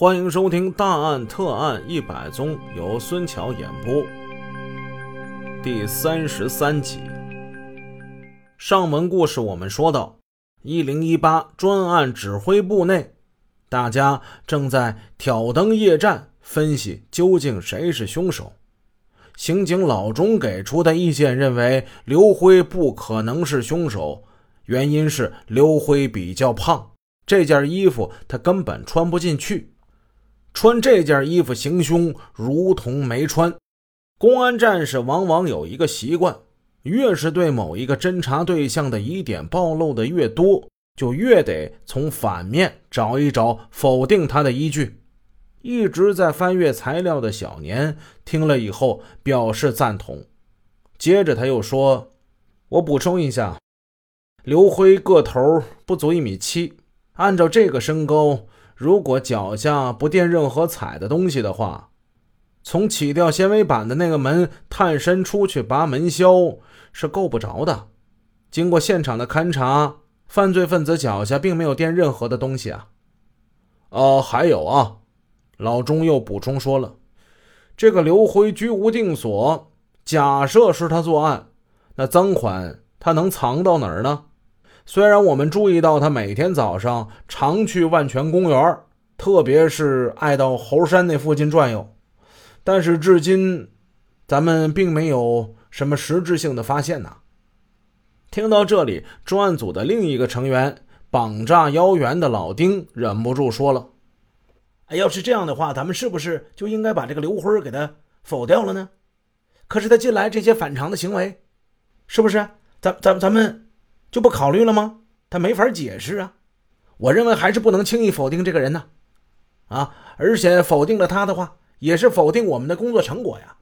欢迎收听《大案特案一百宗》，由孙桥演播。第三十三集，上文故事我们说到，一零一八专案指挥部内，大家正在挑灯夜战，分析究竟谁是凶手。刑警老钟给出的意见认为，刘辉不可能是凶手，原因是刘辉比较胖，这件衣服他根本穿不进去。穿这件衣服行凶，如同没穿。公安战士往往有一个习惯，越是对某一个侦查对象的疑点暴露的越多，就越得从反面找一找否定他的依据。一直在翻阅材料的小年听了以后表示赞同，接着他又说：“我补充一下，刘辉个头不足一米七，按照这个身高。”如果脚下不垫任何踩的东西的话，从起掉纤维板的那个门探身出去拔门销是够不着的。经过现场的勘查，犯罪分子脚下并没有垫任何的东西啊。哦，还有啊，老钟又补充说了，这个刘辉居无定所，假设是他作案，那赃款他能藏到哪儿呢？虽然我们注意到他每天早上常去万泉公园，特别是爱到猴山那附近转悠，但是至今咱们并没有什么实质性的发现呐。听到这里，专案组的另一个成员绑炸腰圆的老丁忍不住说了：“哎，要是这样的话，咱们是不是就应该把这个刘辉给他否掉了呢？可是他近来这些反常的行为，是不是？咱咱咱们。”就不考虑了吗？他没法解释啊！我认为还是不能轻易否定这个人呢。啊，而且否定了他的话，也是否定我们的工作成果呀。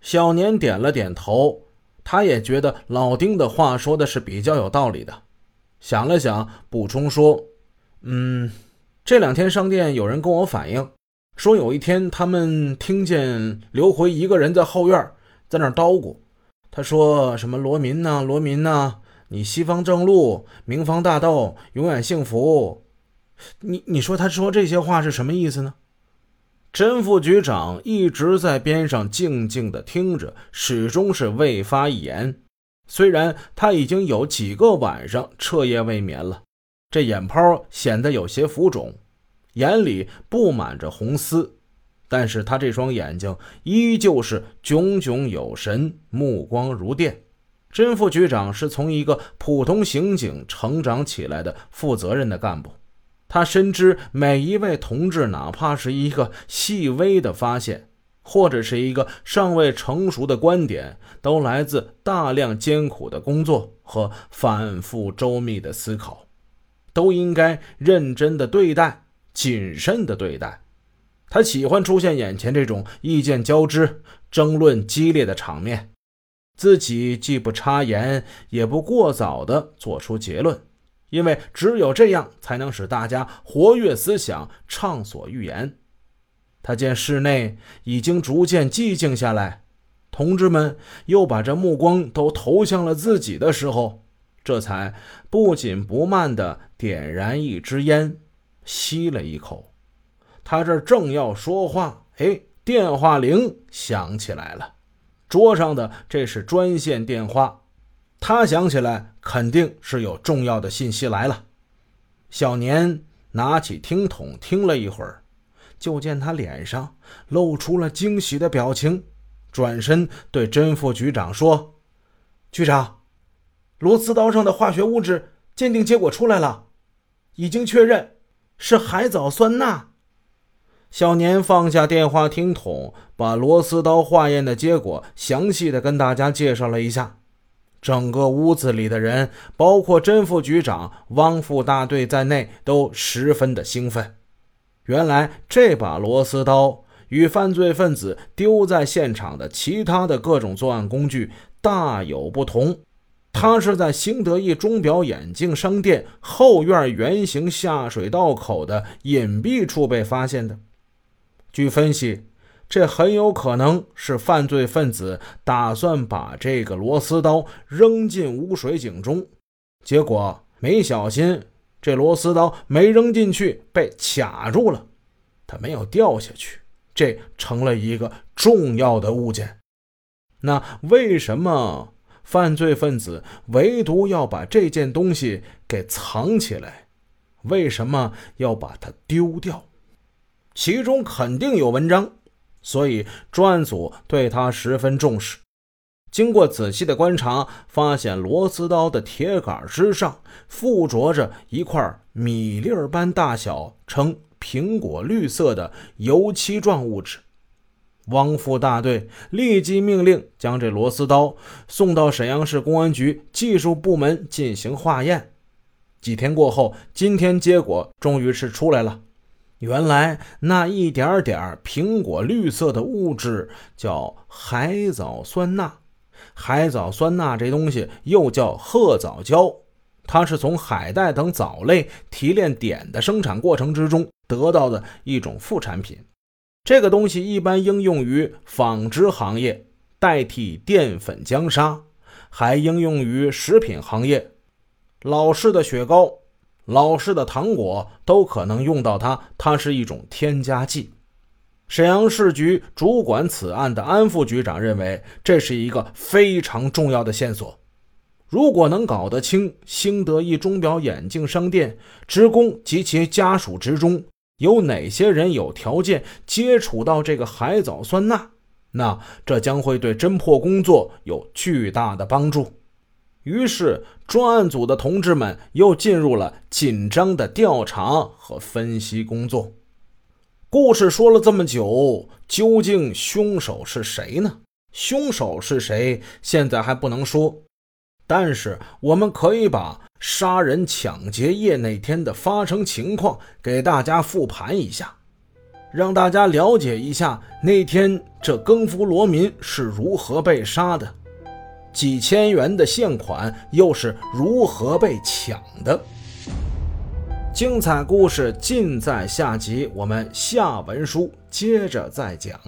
小年点了点头，他也觉得老丁的话说的是比较有道理的。想了想，补充说：“嗯，这两天商店有人跟我反映，说有一天他们听见刘回一个人在后院在那叨咕，他说什么罗民呐，罗民呐。”你西方正路，明方大道，永远幸福。你你说他说这些话是什么意思呢？甄副局长一直在边上静静的听着，始终是未发一言。虽然他已经有几个晚上彻夜未眠了，这眼泡显得有些浮肿，眼里布满着红丝，但是他这双眼睛依旧是炯炯有神，目光如电。甄副局长是从一个普通刑警成长起来的负责任的干部，他深知每一位同志，哪怕是一个细微的发现，或者是一个尚未成熟的观点，都来自大量艰苦的工作和反复周密的思考，都应该认真的对待，谨慎的对待。他喜欢出现眼前这种意见交织、争论激烈的场面。自己既不插言，也不过早地做出结论，因为只有这样才能使大家活跃思想，畅所欲言。他见室内已经逐渐寂静下来，同志们又把这目光都投向了自己的时候，这才不紧不慢地点燃一支烟，吸了一口。他这正要说话，哎，电话铃响起来了。桌上的这是专线电话，他想起来肯定是有重要的信息来了。小年拿起听筒听了一会儿，就见他脸上露出了惊喜的表情，转身对甄副局长说：“局长，螺丝刀上的化学物质鉴定结果出来了，已经确认是海藻酸钠。”小年放下电话听筒，把螺丝刀化验的结果详细的跟大家介绍了一下。整个屋子里的人，包括甄副局长、汪副大队在内，都十分的兴奋。原来这把螺丝刀与犯罪分子丢在现场的其他的各种作案工具大有不同，它是在新德意钟表眼镜商店后院圆形下水道口的隐蔽处被发现的。据分析，这很有可能是犯罪分子打算把这个螺丝刀扔进污水井中，结果没小心，这螺丝刀没扔进去，被卡住了。它没有掉下去，这成了一个重要的物件。那为什么犯罪分子唯独要把这件东西给藏起来？为什么要把它丢掉？其中肯定有文章，所以专案组对他十分重视。经过仔细的观察，发现螺丝刀的铁杆之上附着着一块米粒般大小、呈苹果绿色的油漆状物质。汪副大队立即命令将这螺丝刀送到沈阳市公安局技术部门进行化验。几天过后，今天结果终于是出来了。原来那一点点苹果绿色的物质叫海藻酸钠。海藻酸钠这东西又叫褐藻胶，它是从海带等藻类提炼碘的生产过程之中得到的一种副产品。这个东西一般应用于纺织行业，代替淀粉浆砂，还应用于食品行业。老式的雪糕、老式的糖果都可能用到它，它是一种添加剂。沈阳市局主管此案的安副局长认为，这是一个非常重要的线索。如果能搞得清兴德一钟表眼镜商店职工及其家属之中有哪些人有条件接触到这个海藻酸钠，那这将会对侦破工作有巨大的帮助。于是，专案组的同志们又进入了紧张的调查和分析工作。故事说了这么久，究竟凶手是谁呢？凶手是谁，现在还不能说。但是，我们可以把杀人抢劫夜那天的发生情况给大家复盘一下，让大家了解一下那天这更夫罗民是如何被杀的。几千元的现款又是如何被抢的？精彩故事尽在下集，我们下文书接着再讲。